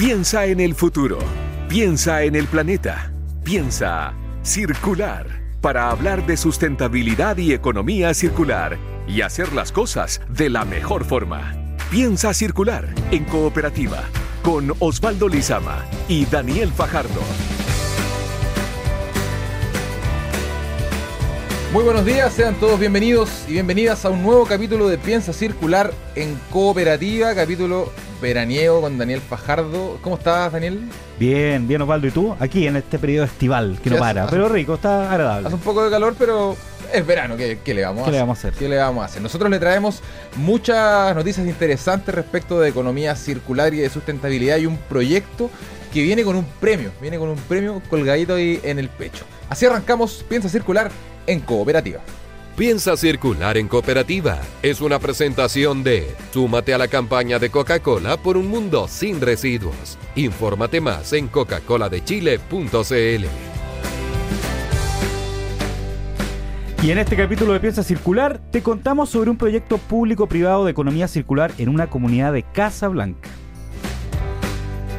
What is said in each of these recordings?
Piensa en el futuro. Piensa en el planeta. Piensa circular para hablar de sustentabilidad y economía circular y hacer las cosas de la mejor forma. Piensa circular en cooperativa con Osvaldo Lizama y Daniel Fajardo. Muy buenos días, sean todos bienvenidos y bienvenidas a un nuevo capítulo de Piensa Circular en Cooperativa, capítulo veraniego con Daniel Fajardo. ¿Cómo estás, Daniel? Bien, bien Osvaldo. ¿Y tú? Aquí en este periodo estival, que no para. pero rico, está agradable. Hace un poco de calor, pero es verano. ¿Qué, le vamos a ¿Qué hacer? le vamos a hacer? ¿Qué le vamos a hacer? Nosotros le traemos muchas noticias interesantes respecto de economía circular y de sustentabilidad y un proyecto que viene con un premio. Viene con un premio colgadito ahí en el pecho. Así arrancamos Piensa Circular en Cooperativa. Piensa circular en cooperativa. Es una presentación de Súmate a la campaña de Coca-Cola por un mundo sin residuos. Infórmate más en coca-coladechile.cl. Y en este capítulo de Piensa Circular te contamos sobre un proyecto público-privado de economía circular en una comunidad de Casa Blanca.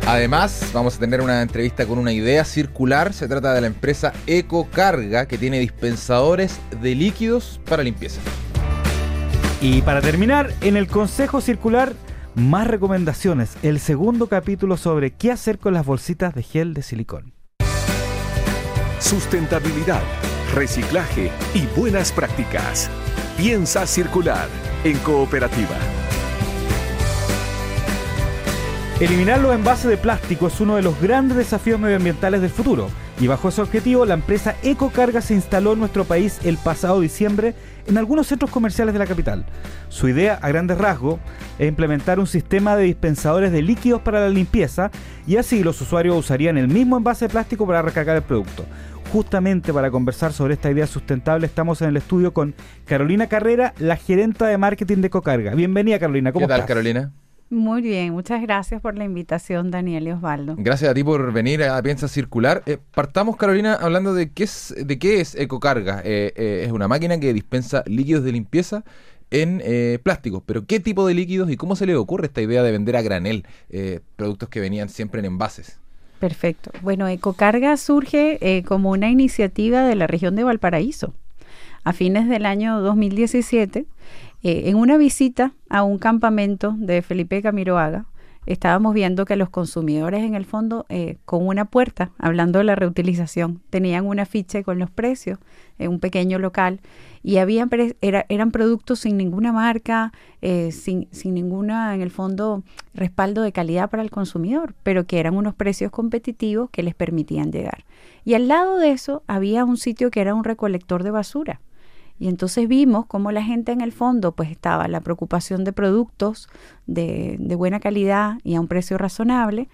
Además, vamos a tener una entrevista con una idea circular. Se trata de la empresa Ecocarga, que tiene dispensadores de líquidos para limpieza. Y para terminar, en el Consejo Circular, más recomendaciones. El segundo capítulo sobre qué hacer con las bolsitas de gel de silicón. Sustentabilidad, reciclaje y buenas prácticas. Piensa circular en cooperativa. Eliminar los envases de plástico es uno de los grandes desafíos medioambientales del futuro y bajo ese objetivo la empresa Ecocarga se instaló en nuestro país el pasado diciembre en algunos centros comerciales de la capital. Su idea a grandes rasgos es implementar un sistema de dispensadores de líquidos para la limpieza y así los usuarios usarían el mismo envase de plástico para recargar el producto. Justamente para conversar sobre esta idea sustentable estamos en el estudio con Carolina Carrera, la gerenta de marketing de Ecocarga. Bienvenida Carolina, ¿cómo ¿Qué tal, estás? Carolina? Muy bien, muchas gracias por la invitación, Daniel y Osvaldo. Gracias a ti por venir a Piensa Circular. Eh, partamos, Carolina, hablando de qué es, de qué es Ecocarga. Eh, eh, es una máquina que dispensa líquidos de limpieza en eh, plásticos. Pero ¿qué tipo de líquidos y cómo se le ocurre esta idea de vender a granel eh, productos que venían siempre en envases? Perfecto. Bueno, Ecocarga surge eh, como una iniciativa de la región de Valparaíso. A fines del año 2017, eh, en una visita a un campamento de Felipe Camiroaga, estábamos viendo que los consumidores en el fondo, eh, con una puerta, hablando de la reutilización, tenían un afiche con los precios en un pequeño local y eran productos sin ninguna marca, eh, sin ninguna, en el fondo, respaldo de calidad para el consumidor, pero que eran unos precios competitivos que les permitían llegar. Y al lado de eso había un sitio que era un recolector de basura. Y entonces vimos cómo la gente en el fondo pues estaba la preocupación de productos de, buena calidad y a un precio razonable,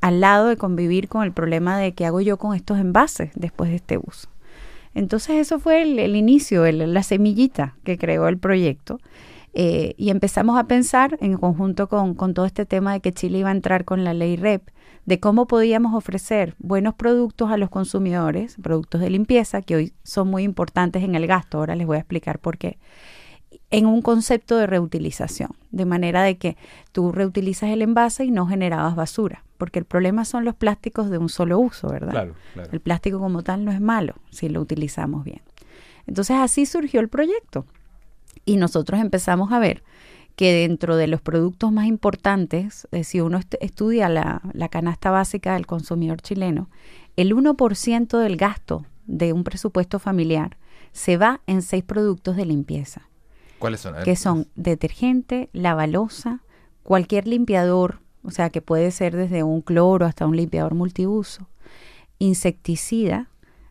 al lado de convivir con el problema de qué hago yo con estos envases después de este uso. Entonces eso fue el, el inicio, el- la semillita que creó el proyecto. Eh, y empezamos a pensar en conjunto con, con todo este tema de que Chile iba a entrar con la ley REP, de cómo podíamos ofrecer buenos productos a los consumidores, productos de limpieza, que hoy son muy importantes en el gasto, ahora les voy a explicar por qué, en un concepto de reutilización, de manera de que tú reutilizas el envase y no generabas basura, porque el problema son los plásticos de un solo uso, ¿verdad? Claro, claro. El plástico como tal no es malo si lo utilizamos bien. Entonces así surgió el proyecto y nosotros empezamos a ver que dentro de los productos más importantes, eh, si uno est- estudia la, la canasta básica del consumidor chileno, el 1% del gasto de un presupuesto familiar se va en seis productos de limpieza, ¿Cuáles son? Que son detergente, lavalosa, cualquier limpiador, o sea, que puede ser desde un cloro hasta un limpiador multiuso, insecticida,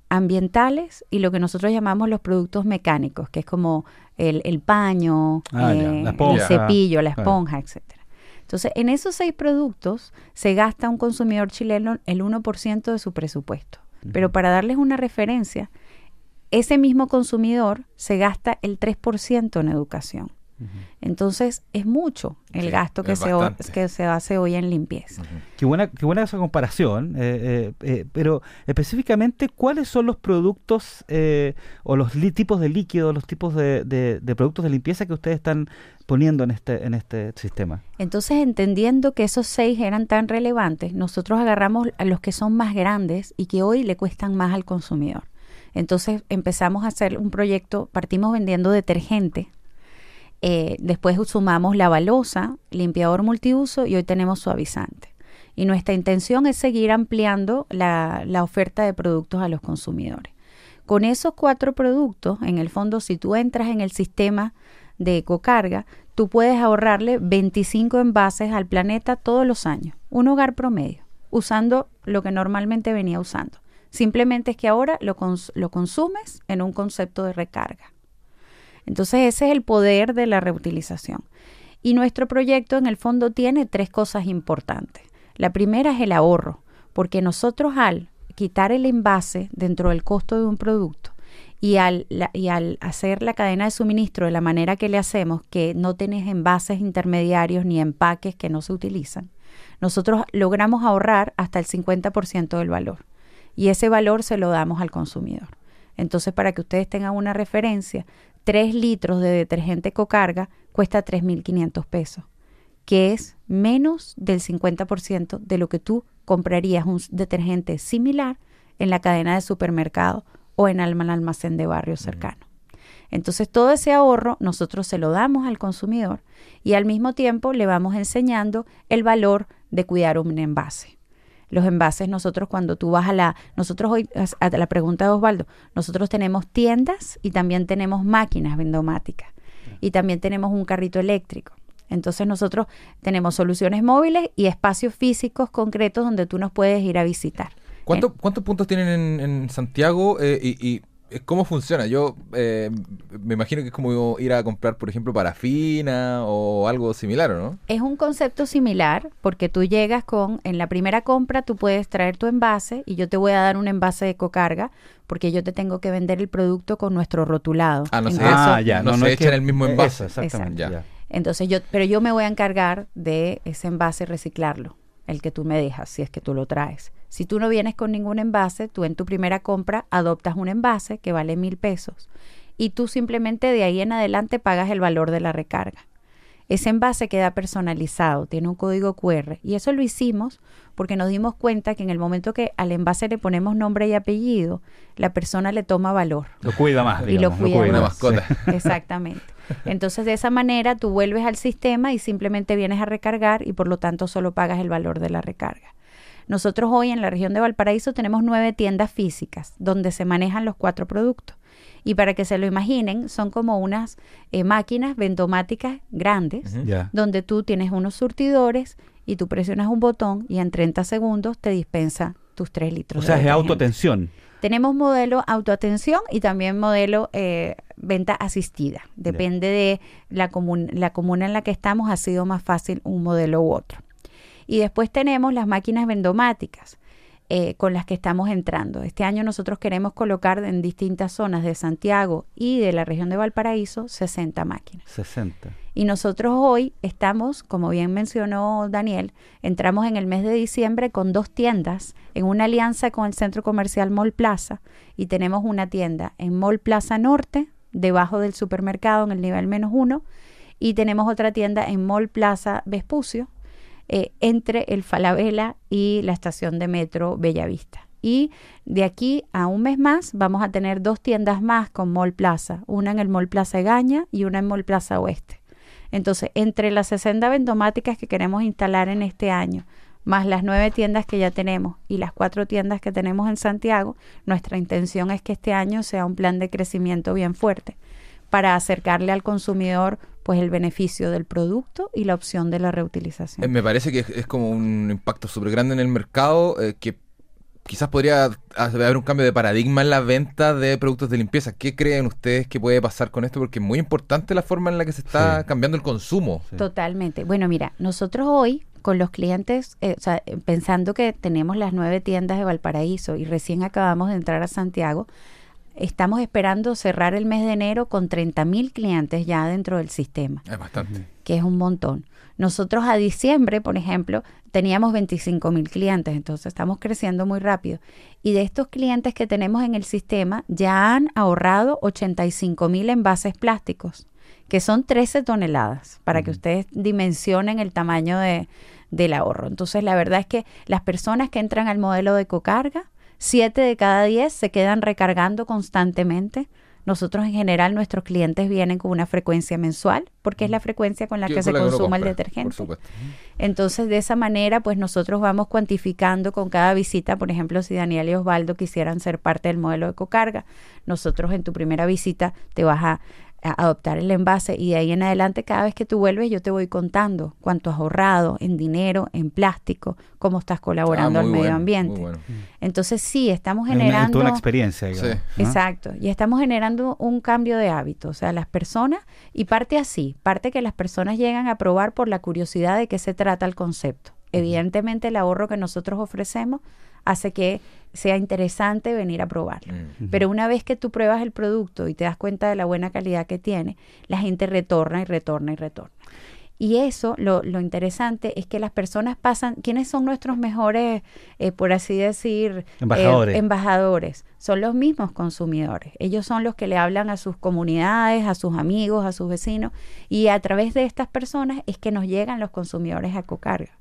ambientales y lo que nosotros llamamos los productos mecánicos, que es como el, el paño, Ah, ya, eh, la el cepillo, la esponja, etcétera. Entonces, en esos seis productos se gasta un consumidor chileno el 1% de su presupuesto. Pero para darles una referencia, ese mismo consumidor se gasta el 3% en educación. Entonces es mucho el Sí, gasto que se, o- que se hace hoy en limpieza. Qué buena, qué buena esa comparación, eh, eh, eh, pero específicamente, ¿cuáles son los productos eh, o los li- tipos de líquidos, los tipos de, de- de productos de limpieza que ustedes están poniendo en este, en este sistema? Entonces, entendiendo que esos seis eran tan relevantes, nosotros agarramos a los que son más grandes y que hoy le cuestan más al consumidor. Entonces empezamos a hacer un proyecto, partimos vendiendo detergente, eh, después sumamos la balosa, limpiador multiuso y hoy tenemos suavizante. Y nuestra intención es seguir ampliando la, oferta de productos a los consumidores. Con esos cuatro productos, en el fondo, si tú entras en el sistema de ecocarga, tú puedes ahorrarle 25 envases al planeta todos los años, un hogar promedio, usando lo que normalmente venía usando. Simplemente es que ahora lo consumes en un concepto de recarga. Entonces ese es el poder de la reutilización. Y nuestro proyecto en el fondo tiene tres cosas importantes. La primera es el ahorro, porque nosotros al quitar el envase dentro del costo de un producto y al, y al hacer la cadena de suministro de la manera que le hacemos, que no tenés envases intermediarios ni empaques que no se utilizan, nosotros logramos ahorrar hasta el 50% del valor. Y ese valor se lo damos al consumidor. Entonces, para que ustedes tengan una referencia, 3 litros de detergente Cocarga cuesta 3.500 pesos, que es menos del 50% de lo que tú comprarías un detergente similar en la cadena de supermercado o en alma- almacén de barrio cercano. Entonces todo ese ahorro nosotros se lo damos al consumidor y al mismo tiempo le vamos enseñando el valor de cuidar un envase. Los envases nosotros cuando tú vas a la, nosotros hoy, a la pregunta de Osvaldo, nosotros tenemos tiendas y también tenemos máquinas vendomáticas y también tenemos un carrito eléctrico. Entonces nosotros tenemos soluciones móviles y espacios físicos concretos donde tú nos puedes ir a visitar. ¿Cuánto- ¿Cuántos puntos tienen en, en Santiago eh, y, y, cómo funciona? Yo eh, me imagino que es como ir a comprar, por ejemplo, parafina o algo similar, ¿o no? Es un concepto similar porque tú llegas con, en la primera compra tú puedes traer tu envase y yo te voy a dar un envase de ecocarga porque yo te tengo que vender el producto con nuestro rotulado. Ah, no En caso- Ah, ya, no no, no se es echa en que- el mismo eh, envase. eso, exactamente. Exacto. ya. Entonces yo, pero yo me voy a encargar de ese envase reciclarlo, el que tú me dejas, si es que tú lo traes. Si tú no vienes con ningún envase, tú en tu primera compra adoptas un envase que vale mil pesos y tú simplemente de ahí en adelante pagas el valor de la recarga. Ese envase queda personalizado, tiene un código QR y eso lo hicimos porque nos dimos cuenta que en el momento que al envase le ponemos nombre y apellido, la persona le toma valor. Lo cuida más. Y lo digamos, cuida Una más. mascota. Exactamente. Entonces, de esa manera tú vuelves al sistema y simplemente vienes a recargar y por lo tanto solo pagas el valor de la recarga. Nosotros hoy en la región de Valparaíso tenemos nueve tiendas físicas donde se manejan los cuatro productos. Y para que se lo imaginen, son como unas eh, máquinas ventomáticas grandes donde tú tienes unos surtidores y tú presionas un botón y en 30 segundos te dispensa tus 3 litros. O sea, de es autoatención. Tenemos modelo autoatención y también modelo eh, venta asistida. Depende de la, comun- la comuna en la que estamos, ha sido más fácil un modelo u otro. Y después tenemos las máquinas vendomáticas eh, con las que estamos entrando. Este año nosotros queremos colocar en distintas zonas de Santiago y de la región de Valparaíso 60 máquinas. 60. Y nosotros hoy estamos, como bien mencionó Daniel, entramos en el mes de diciembre con dos tiendas en una alianza con el centro comercial Mall Plaza y tenemos una tienda en Mall Plaza Norte, debajo del supermercado en el nivel menos uno, y tenemos otra tienda en Mall Plaza Vespucio, eh, entre el Falabella y la estación de metro Bellavista. Y de aquí a un mes más vamos a tener dos tiendas más con Mall Plaza, una en el Mall Plaza Egaña y una en Mall Plaza Oeste. Entonces, entre las 60 vendomáticas que queremos instalar en este año, más las nueve tiendas que ya tenemos y las cuatro tiendas que tenemos en Santiago, nuestra intención es que este año sea un plan de crecimiento bien fuerte para acercarle al consumidor pues el beneficio del producto y la opción de la Eh, reutilización. me parece que es, es como un impacto súper grande en el mercado eh, que quizás podría haber un cambio de paradigma en la venta de productos de limpieza. ¿Qué creen ustedes que puede pasar con esto? Porque es muy importante la forma en la que se está Sí. cambiando el consumo. Sí. Totalmente. Bueno, mira, nosotros hoy con los clientes, eh, o sea, eh, pensando que tenemos las nueve tiendas de Valparaíso y recién acabamos de entrar a Santiago, estamos esperando cerrar el mes de enero con 30 mil clientes ya dentro del sistema. Es bastante. Que es un montón. Nosotros a diciembre, por ejemplo, teníamos 25 mil clientes, entonces estamos creciendo muy rápido. Y de estos clientes que tenemos en el sistema, ya han ahorrado 85 mil envases plásticos, que son 13 toneladas, para que ustedes dimensionen el tamaño de, del ahorro. Entonces, la verdad es que las personas que entran al modelo de ecocarga, 7 de cada 10 se quedan recargando constantemente. Nosotros en general, nuestros clientes vienen con una frecuencia mensual, porque es la frecuencia con la que se consume el detergente. Entonces, de esa manera, pues nosotros vamos cuantificando con cada visita, por ejemplo, si Daniel y Osvaldo quisieran ser parte del modelo de ecocarga, nosotros en tu primera visita te vas a adoptar el envase y de ahí en adelante cada vez que tú vuelves yo te voy contando cuánto has ahorrado en dinero, en plástico, cómo estás colaborando ah, al medio ambiente. Entonces sí, estamos generando... una experiencia. Exacto, y estamos generando un cambio de hábito, o sea, las personas, y parte así, parte que las personas llegan a probar por la curiosidad de qué se trata el concepto. Evidentemente el ahorro que nosotros ofrecemos hace que sea interesante venir a probarlo. Mm. Pero una vez que tú pruebas el producto y te das cuenta de la buena calidad que tiene, la gente retorna y retorna y retorna. Y eso, lo, lo interesante es que las personas pasan, ¿quiénes son nuestros mejores, eh, por así decir, eh, embajadores. embajadores? Son los mismos consumidores. Ellos son los que le hablan a sus comunidades, a sus amigos, a sus vecinos, y a través de estas personas es que nos llegan los consumidores a Cocarga.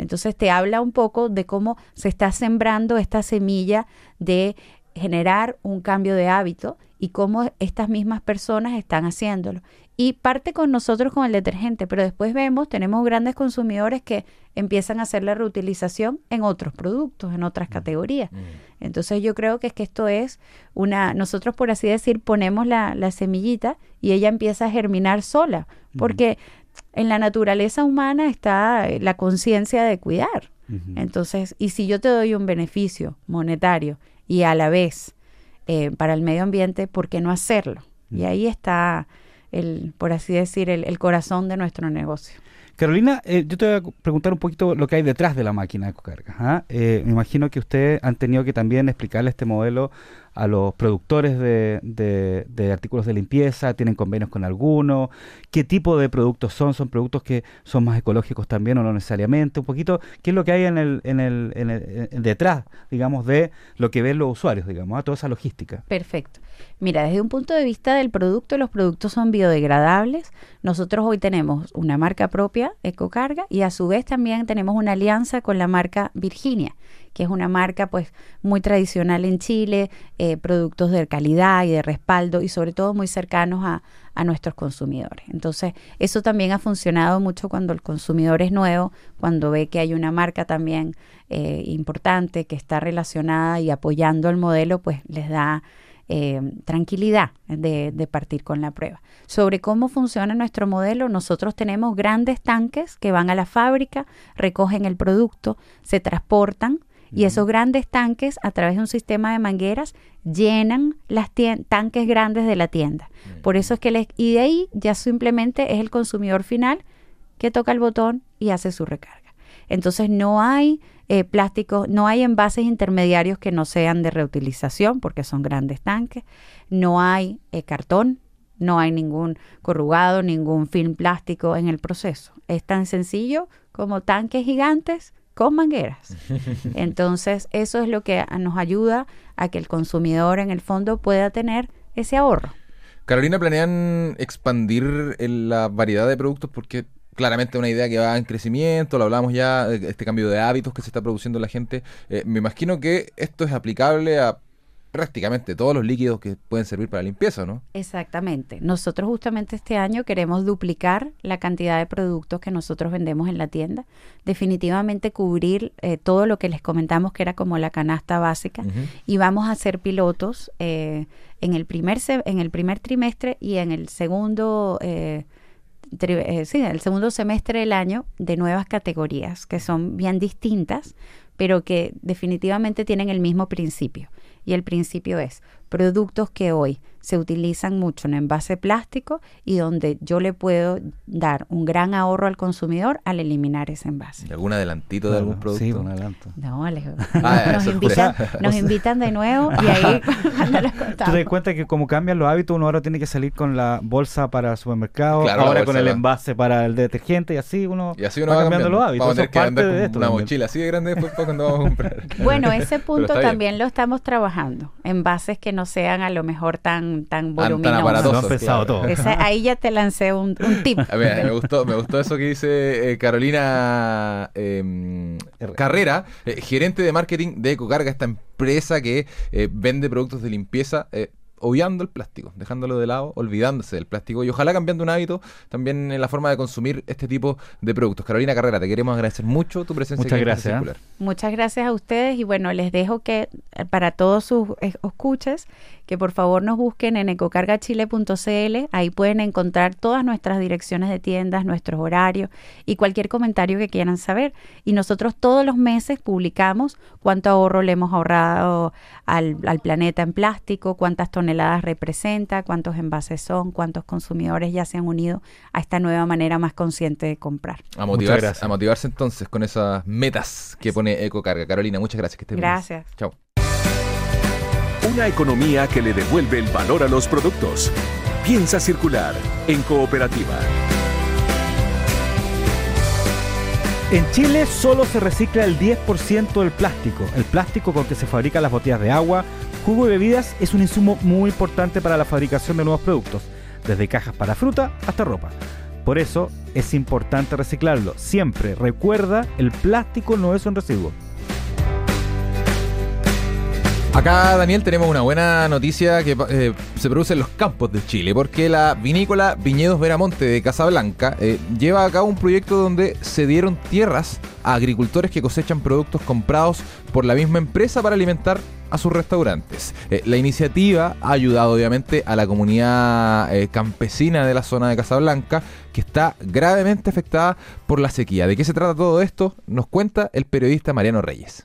Entonces te habla un poco de cómo se está sembrando esta semilla de generar un cambio de hábito y cómo estas mismas personas están haciéndolo. Y parte con nosotros con el detergente, pero después vemos, tenemos grandes consumidores que empiezan a hacer la reutilización en otros productos, en otras mm. categorías. Mm. Entonces yo creo que es que esto es una, nosotros por así decir, ponemos la, la semillita y ella empieza a germinar sola, porque en la naturaleza humana está eh, la conciencia de cuidar. Entonces, y si yo te doy un beneficio monetario y a la vez eh, para el medio ambiente, ¿por qué no hacerlo? Y ahí está el, por así decir, el, corazón de nuestro negocio. Carolina, eh, yo te voy a preguntar un poquito lo que hay detrás de la máquina de cocarga. ¿ah? me imagino que ustedes han tenido que también explicarle este modelo a los productores de, de, artículos de limpieza, tienen convenios con alguno, qué tipo de productos son, son productos que son más ecológicos también o no necesariamente, un poquito qué es lo que hay en el, en el, en el detrás, digamos, de lo que ven los usuarios, digamos, a toda esa logística. Perfecto. Mira, desde un punto de vista del producto, los productos son biodegradables. Nosotros hoy tenemos una marca propia, Ecocarga, y a su vez también tenemos una alianza con la marca Virginia que es una marca pues muy tradicional en Chile, eh, productos de calidad y de respaldo y sobre todo muy cercanos a, nuestros consumidores. Entonces, eso también ha funcionado mucho cuando el consumidor es nuevo, cuando ve que hay una marca también eh, importante que está relacionada y apoyando el modelo, pues les da eh, tranquilidad de, de, partir con la prueba. Sobre cómo funciona nuestro modelo, nosotros tenemos grandes tanques que van a la fábrica, recogen el producto, se transportan y esos grandes tanques, a través de un sistema de mangueras, llenan las tanques grandes de la tienda. Por eso es que les, y de ahí ya simplemente es el consumidor final que toca el botón y hace su recarga. Entonces no hay eh, plásticos, no hay envases intermediarios que no sean de reutilización porque son grandes tanques, no hay eh, cartón, no hay ningún corrugado, ningún film plástico en el proceso. Es tan sencillo como tanques gigantes con mangueras. Entonces, eso es lo que nos ayuda a que el consumidor en el fondo pueda tener ese ahorro. Carolina, ¿planean expandir la variedad de productos? Porque claramente una idea que va en crecimiento, lo hablamos ya, de este cambio de hábitos que se está produciendo la gente. Eh, me imagino que esto es aplicable a prácticamente todos los líquidos que pueden servir para limpieza, ¿no? Exactamente. Nosotros justamente este año queremos duplicar la cantidad de productos que nosotros vendemos en la tienda. Definitivamente cubrir eh, todo lo que les comentamos que era como la canasta básica y vamos a hacer pilotos eh, en el primer en el primer trimestre y en el segundo eh, sí, el segundo semestre del año de nuevas categorías que son bien distintas, pero que definitivamente tienen el mismo principio. Y el principio es productos que hoy se utilizan mucho en envase plástico y donde yo le puedo dar un gran ahorro al consumidor al eliminar ese envase. ¿Algún adelantito de algún producto? Sí, un adelanto. No, Alejo. Ah, nos, invitan, fue. nos invitan de nuevo y ahí cuando les Tú te contamos. das cuenta que como cambian los hábitos, uno ahora tiene que salir con la bolsa para el supermercado, Claro, ahora con el va. envase para el detergente y así uno, Y así uno va cambiando, los hábitos. Vamos a Eso tener que es andar parte de con esto una también. mochila así de grande después para cuando vamos a comprar. Bueno, ese punto bien. también lo estamos trabajando. Envases que no sean a lo mejor tan, tan tan voluminosos. pensado claro. todo. Esa- ahí ya te lancé un, un tip. A ver, me gustó, me gustó eso que dice eh, Carolina eh, Carrera, eh, gerente de marketing de Ecocarga, esta empresa que eh, vende productos de limpieza. Obviando el plástico, dejándolo de lado, olvidándose del plástico y ojalá cambiando un hábito también en la forma de consumir este tipo de productos. Carolina Carrera, te queremos agradecer mucho tu presencia Muchas aquí en gracias, ¿eh? Muchas gracias a ustedes y bueno, les dejo que eh, para todos sus eh, escuches, que por favor nos busquen en ecocargachile.cl, ahí pueden encontrar todas nuestras direcciones de tiendas, nuestros horarios y cualquier comentario que quieran saber. Y nosotros todos los meses publicamos cuánto ahorro le hemos ahorrado al, al planeta en plástico, cuántas toneladas representa, cuántos envases son, cuántos consumidores ya se han unido a esta nueva manera más consciente de comprar. A motivarse, a motivarse entonces con esas metas que pone Ecocarga. Carolina, muchas gracias. Que estés bien. Gracias. Chao. Una economía que le devuelve el valor a los productos. Piensa circular en cooperativa. En Chile solo se recicla el 10% del plástico. El plástico con que se fabrican las botellas de agua, jugo y bebidas es un insumo muy importante para la fabricación de nuevos productos, desde cajas para fruta hasta ropa. Por eso es importante reciclarlo. Siempre recuerda, el plástico no es un residuo. Acá, Daniel, tenemos una buena noticia que eh, se produce en los campos de Chile, porque la vinícola Viñedos Veramonte de Casablanca eh, lleva a cabo un proyecto donde se dieron tierras a agricultores que cosechan productos comprados por la misma empresa para alimentar a sus restaurantes. Eh, la iniciativa ha ayudado obviamente a la comunidad campesina de la zona de Casablanca, que está gravemente afectada por la sequía. ¿De qué se trata todo esto? Nos cuenta el periodista Mariano Reyes.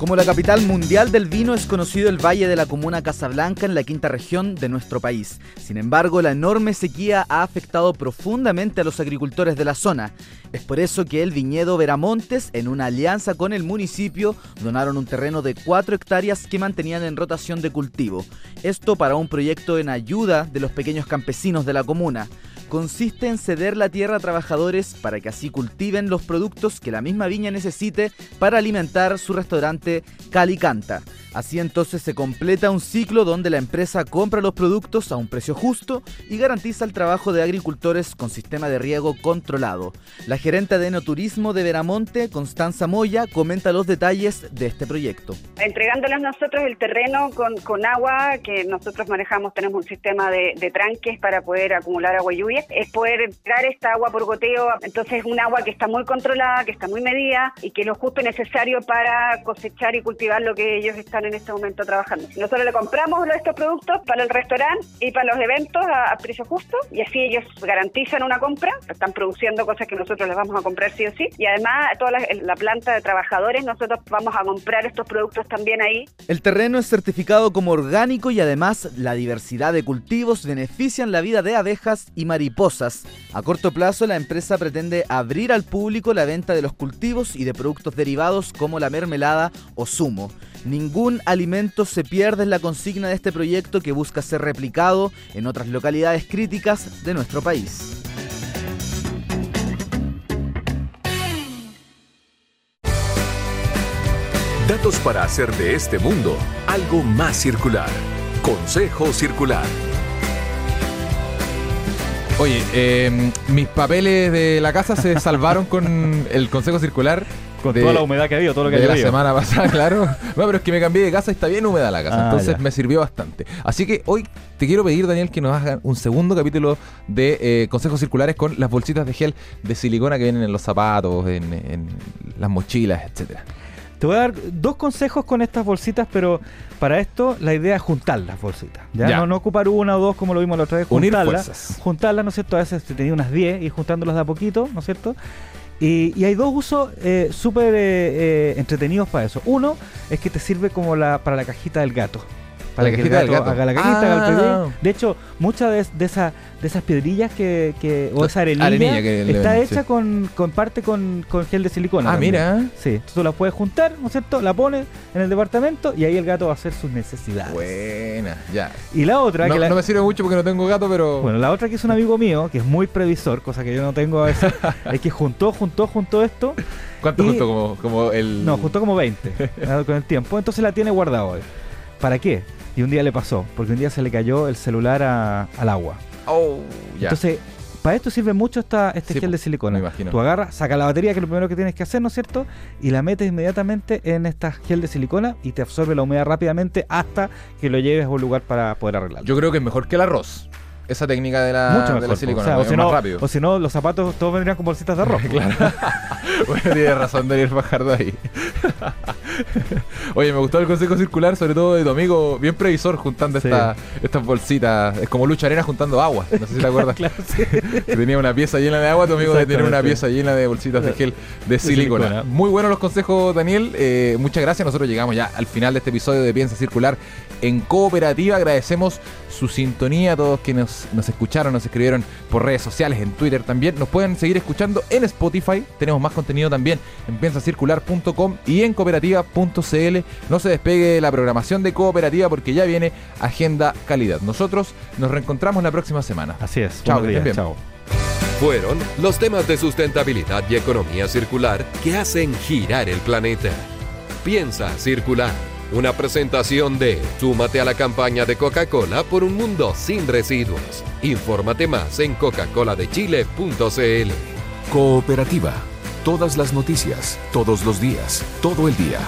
Como la capital mundial del vino es conocido el Valle de la Comuna Casablanca en la quinta región de nuestro país. Sin embargo, la enorme sequía ha afectado profundamente a los agricultores de la zona. Es por eso que el viñedo Veramontes, en una alianza con el municipio, donaron un terreno de 4 hectáreas que mantenían en rotación de cultivo. Esto para un proyecto en ayuda de los pequeños campesinos de la comuna consiste en ceder la tierra a trabajadores para que así cultiven los productos que la misma viña necesite para alimentar su restaurante Cali Canta. Así entonces se completa un ciclo donde la empresa compra los productos a un precio justo y garantiza el trabajo de agricultores con sistema de riego controlado. La gerente de Enoturismo de Veramonte, Constanza Moya, comenta los detalles de este proyecto. entregándoles nosotros el terreno con, agua que nosotros manejamos, tenemos un sistema de, de tranques para poder acumular agua y lluvia, es poder entregar esta agua por goteo, entonces es un agua que está muy controlada, que está muy medida y que es lo justo y necesario para cosechar y cultivar lo que ellos están en este momento trabajando. Nosotros le compramos estos productos para el restaurante y para los eventos a, precio justo y así ellos garantizan una compra, están produciendo cosas que nosotros les vamos a comprar sí o sí y además toda la, la planta de trabajadores nosotros vamos a comprar estos productos también ahí. El terreno es certificado como orgánico y además la diversidad de cultivos benefician la vida de abejas y mariposas. A corto plazo la empresa pretende abrir al público la venta de los cultivos y de productos derivados como la mermelada o zumo. Ningún alimento se pierde en la consigna de este proyecto que busca ser replicado en otras localidades críticas de nuestro país. Datos para hacer de este mundo algo más circular. Consejo Circular. Oye, eh, mis papeles de la casa se salvaron con el consejo circular. Con de- toda la humedad que ha habido, todo lo que de ha la semana pasada, claro. No, pero es que me cambié de casa y está bien húmeda la casa. Ah, entonces ya. me sirvió bastante. Así que hoy te quiero pedir, Daniel, que nos hagan un segundo capítulo de eh, consejos circulares con las bolsitas de gel de silicona que vienen en los zapatos, en, en las mochilas, etcétera. Te voy a dar dos consejos con estas bolsitas, pero para esto la idea es juntar las bolsitas. ¿ya? Ya. No, no ocupar una o dos como lo vimos la otra vez, Unir juntarlas. fuerzas. Juntarlas, ¿no es cierto? A veces te tenía unas 10 y juntándolas de a poquito, ¿no es cierto? Y, y hay dos usos eh, súper eh, eh, entretenidos para eso. Uno es que te sirve como la para la cajita del gato. Para La que el gato. haga la cajita, haga el Ah. De hecho, muchas de, de, esa- de esas piedrillas que, que- o esa arenilla, Arenilla que le está hecha sí. con, con parte con, con gel de silicona. Ah, también. mira. Sí, entonces tú la puedes juntar, ¿no es cierto? La pones en el departamento y ahí el gato va a hacer sus necesidades. Buena, ya. Y la otra, No, que la- no me sirve mucho porque no tengo gato, pero. bueno, la otra que es un amigo mío, que es muy previsor, cosa que yo no tengo a veces, es que juntó, juntó, juntó esto. ¿Cuánto y- justo? Como, como el. No, juntó como 20 ¿no? con el tiempo. Entonces la tiene guardada hoy. ¿Para qué? Y un día le pasó, porque un día se le cayó el celular a- al agua. Oh, ya. Entonces, para esto sirve mucho esta, este Sí, gel de silicona. me imagino. Tú agarras, saca la batería, que es lo primero que tienes que hacer, ¿no es cierto? Y la metes inmediatamente en esta gel de silicona y te absorbe la humedad rápidamente hasta que lo lleves a un lugar para poder arreglarlo. Yo creo que es mejor que el arroz. Esa técnica de la, Mucho de la silicona. o, sea, o si más no, rápido. o si no, los zapatos todos vendrían con bolsitas de arroz. Claro. bueno, tienes razón, Daniel Fajardo ahí. Oye, me gustó el consejo circular, sobre todo de tu amigo, bien previsor, juntando Sí. esta- estas bolsitas. Es como Lucha Arena juntando agua. No sé si te acuerdas. claro, sí. Que tenía una pieza llena de agua, tu amigo debe tener una pieza llena de bolsitas de gel de silicona. silicona. Muy buenos los consejos, Daniel. Eh, muchas gracias. Nosotros llegamos ya al final de este episodio de Piensa Circular en Cooperativa. Agradecemos su sintonía a todos que nos, nos escucharon, nos escribieron por redes sociales, en Twitter también. Nos pueden seguir escuchando en Spotify. Tenemos más contenido también en piensacircular.com y en cooperativa.cl. No se despegue la programación de Cooperativa porque ya viene Agenda Calidad. Nosotros nos reencontramos la próxima semana. Así es. Chao, bien. Chao. Fueron los temas de sustentabilidad y economía circular que hacen girar el planeta. Piensa circular. Una presentación de Súmate a la campaña de Coca-Cola por un mundo sin residuos. Infórmate más en coca-coladechile.cl. Cooperativa. Todas las noticias, todos los días, todo el día.